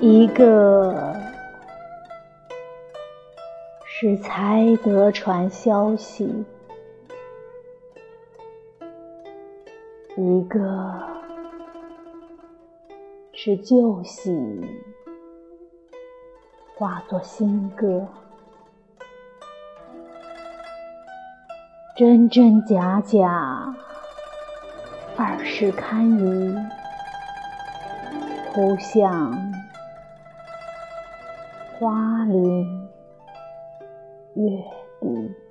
一个是才德传消息，一个是旧喜化作新歌，真真假假，二世堪疑，图像。花林月底。